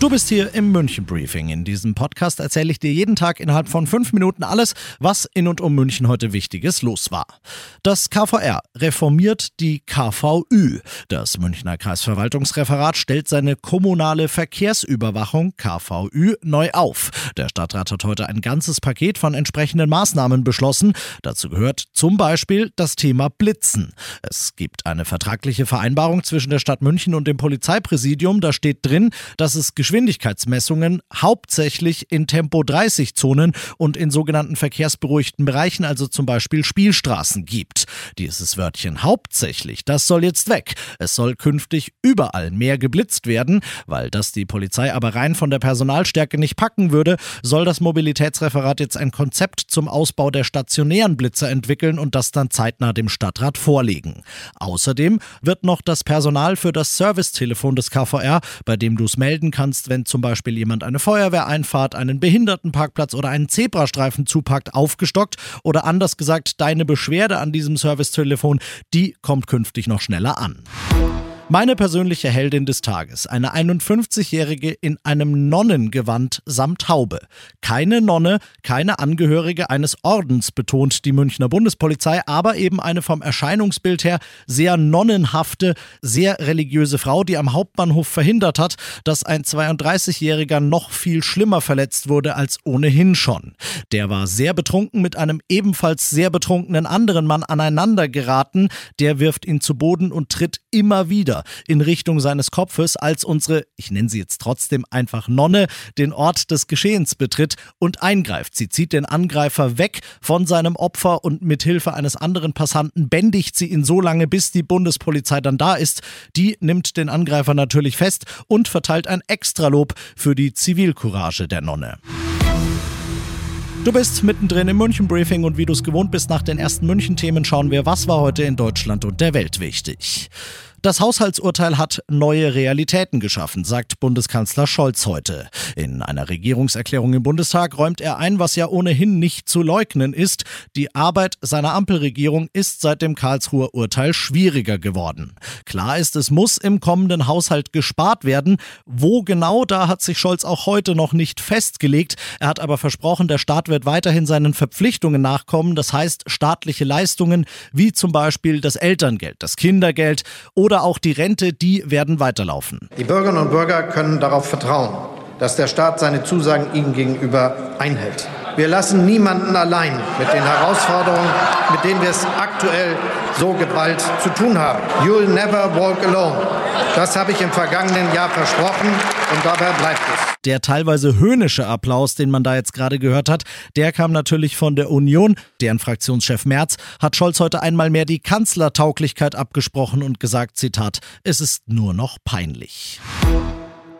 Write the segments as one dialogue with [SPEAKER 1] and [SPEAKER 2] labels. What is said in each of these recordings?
[SPEAKER 1] Du bist hier im München Briefing. In diesem Podcast erzähle ich dir jeden Tag innerhalb von fünf Minuten alles, was in und um München heute Wichtiges los war. Das KVR reformiert die KVÜ. Das Münchner Kreisverwaltungsreferat stellt seine kommunale Verkehrsüberwachung KVÜ neu auf. Der Stadtrat hat heute ein ganzes Paket von entsprechenden Maßnahmen beschlossen. Dazu gehört zum Beispiel das Thema Blitzen. Es gibt eine vertragliche Vereinbarung zwischen der Stadt München und dem Polizeipräsidium. Da steht drin, dass es Geschwindigkeitsmessungen hauptsächlich in Tempo-30-Zonen und in sogenannten verkehrsberuhigten Bereichen, also zum Beispiel Spielstraßen, gibt. Dieses Wörtchen hauptsächlich, das soll jetzt weg. Es soll künftig überall mehr geblitzt werden. Weil das die Polizei aber rein von der Personalstärke nicht packen würde, soll das Mobilitätsreferat jetzt ein Konzept zum Ausbau der stationären Blitzer entwickeln und das dann zeitnah dem Stadtrat vorlegen. Außerdem wird noch das Personal für das Servicetelefon des KVR, bei dem du es melden kannst, kannst, wenn zum Beispiel jemand eine Feuerwehreinfahrt, einen Behindertenparkplatz oder einen Zebrastreifen zupackt, aufgestockt oder anders gesagt, deine Beschwerde an diesem Servicetelefon, die kommt künftig noch schneller an. Meine persönliche Heldin des Tages, eine 51-Jährige in einem Nonnengewand samt Haube. Keine Nonne, keine Angehörige eines Ordens, betont die Münchner Bundespolizei, aber eben eine vom Erscheinungsbild her sehr nonnenhafte, sehr religiöse Frau, die am Hauptbahnhof verhindert hat, dass ein 32-Jähriger noch viel schlimmer verletzt wurde als ohnehin schon. Der war sehr betrunken mit einem ebenfalls sehr betrunkenen anderen Mann aneinander geraten, der wirft ihn zu Boden und tritt immer wieder in Richtung seines Kopfes, als unsere, ich nenne sie jetzt trotzdem einfach Nonne, den Ort des Geschehens betritt und eingreift. Sie zieht den Angreifer weg von seinem Opfer und mit Hilfe eines anderen Passanten bändigt sie ihn so lange, bis die Bundespolizei dann da ist. Die nimmt den Angreifer natürlich fest und verteilt ein Extralob für die Zivilcourage der Nonne. Du bist mittendrin im München Briefing und wie du es gewohnt bist nach den ersten München Themen schauen wir, was war heute in Deutschland und der Welt wichtig. Das Haushaltsurteil hat neue Realitäten geschaffen, sagt Bundeskanzler Scholz heute. In einer Regierungserklärung im Bundestag räumt er ein, was ja ohnehin nicht zu leugnen ist. Die Arbeit seiner Ampelregierung ist seit dem Karlsruher Urteil schwieriger geworden. Klar ist, es muss im kommenden Haushalt gespart werden. Wo genau, da hat sich Scholz auch heute noch nicht festgelegt. Er hat aber versprochen, der Staat wird weiterhin seinen Verpflichtungen nachkommen. Das heißt, staatliche Leistungen wie zum Beispiel das Elterngeld, das Kindergeld oder oder auch die Rente, die werden weiterlaufen.
[SPEAKER 2] Die Bürgerinnen und Bürger können darauf vertrauen, dass der Staat seine Zusagen ihnen gegenüber einhält. Wir lassen niemanden allein mit den Herausforderungen, mit denen wir es aktuell so geballt zu tun haben. You'll never walk alone. Das habe ich im vergangenen Jahr versprochen und dabei bleibt es.
[SPEAKER 1] Der teilweise höhnische Applaus, den man da jetzt gerade gehört hat, der kam natürlich von der Union. Deren Fraktionschef Merz hat Scholz heute einmal mehr die Kanzlertauglichkeit abgesprochen und gesagt, Zitat, es ist nur noch peinlich.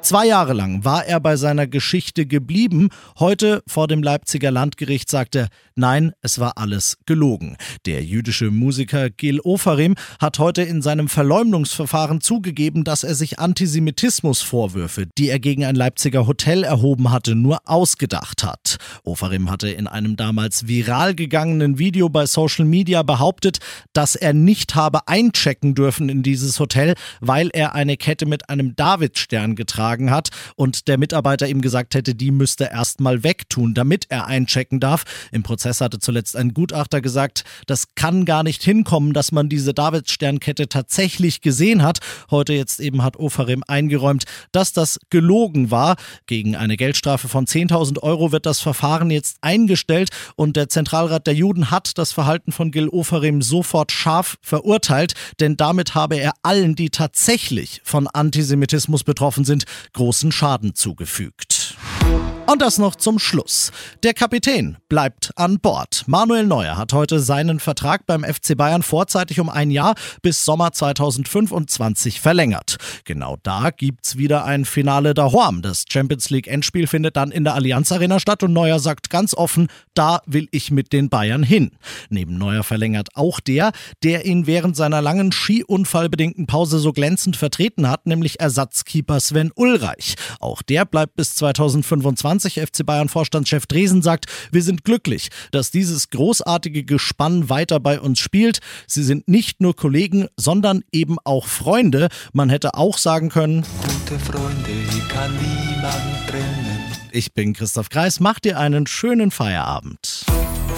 [SPEAKER 1] Zwei Jahre lang war er bei seiner Geschichte geblieben. Heute vor dem Leipziger Landgericht sagt er, nein, es war alles gelogen. Der jüdische Musiker Gil Ofarim hat heute in seinem Verleumdungsverfahren zugegeben, dass er sich Antisemitismusvorwürfe, die er gegen ein Leipziger Hotel erhoben hatte, nur ausgedacht hat. Ofarim hatte in einem damals viral gegangenen Video bei Social Media behauptet, dass er nicht habe einchecken dürfen in dieses Hotel, weil er eine Kette mit einem Davidstern getragen getragen hat und der Mitarbeiter ihm gesagt hätte, die müsste er erstmal wegtun, damit er einchecken darf. Im Prozess hatte zuletzt ein Gutachter gesagt, das kann gar nicht hinkommen, dass man diese Davidsternkette tatsächlich gesehen hat. Heute jetzt eben hat Ofarim eingeräumt, dass das gelogen war. Gegen eine Geldstrafe von 10.000 Euro wird das Verfahren jetzt eingestellt und der Zentralrat der Juden hat das Verhalten von Gil Ofarim sofort scharf verurteilt, denn damit habe er allen, die tatsächlich von Antisemitismus betroffen sind, großen Schaden zugefügt. Und das noch zum Schluss. Der Kapitän bleibt an Bord. Manuel Neuer hat heute seinen Vertrag beim FC Bayern vorzeitig um ein Jahr bis Sommer 2025 verlängert. Genau da gibt's wieder ein Finale daheim. Das Champions League Endspiel findet dann in der Allianz Arena statt und Neuer sagt ganz offen, da will ich mit den Bayern hin. Neben Neuer verlängert auch der, der ihn während seiner langen Skiunfallbedingten Pause so glänzend vertreten hat, nämlich Ersatzkeeper Sven Ulreich. Auch der bleibt bis 2025 FC Bayern Vorstandschef Dresen sagt, wir sind glücklich, dass dieses großartige Gespann weiter bei uns spielt. Sie sind nicht nur Kollegen, sondern eben auch Freunde. Man hätte auch sagen können,
[SPEAKER 3] Gute Freunde kann niemand trennen.
[SPEAKER 1] ich bin Christoph Kreis, mach dir einen schönen Feierabend.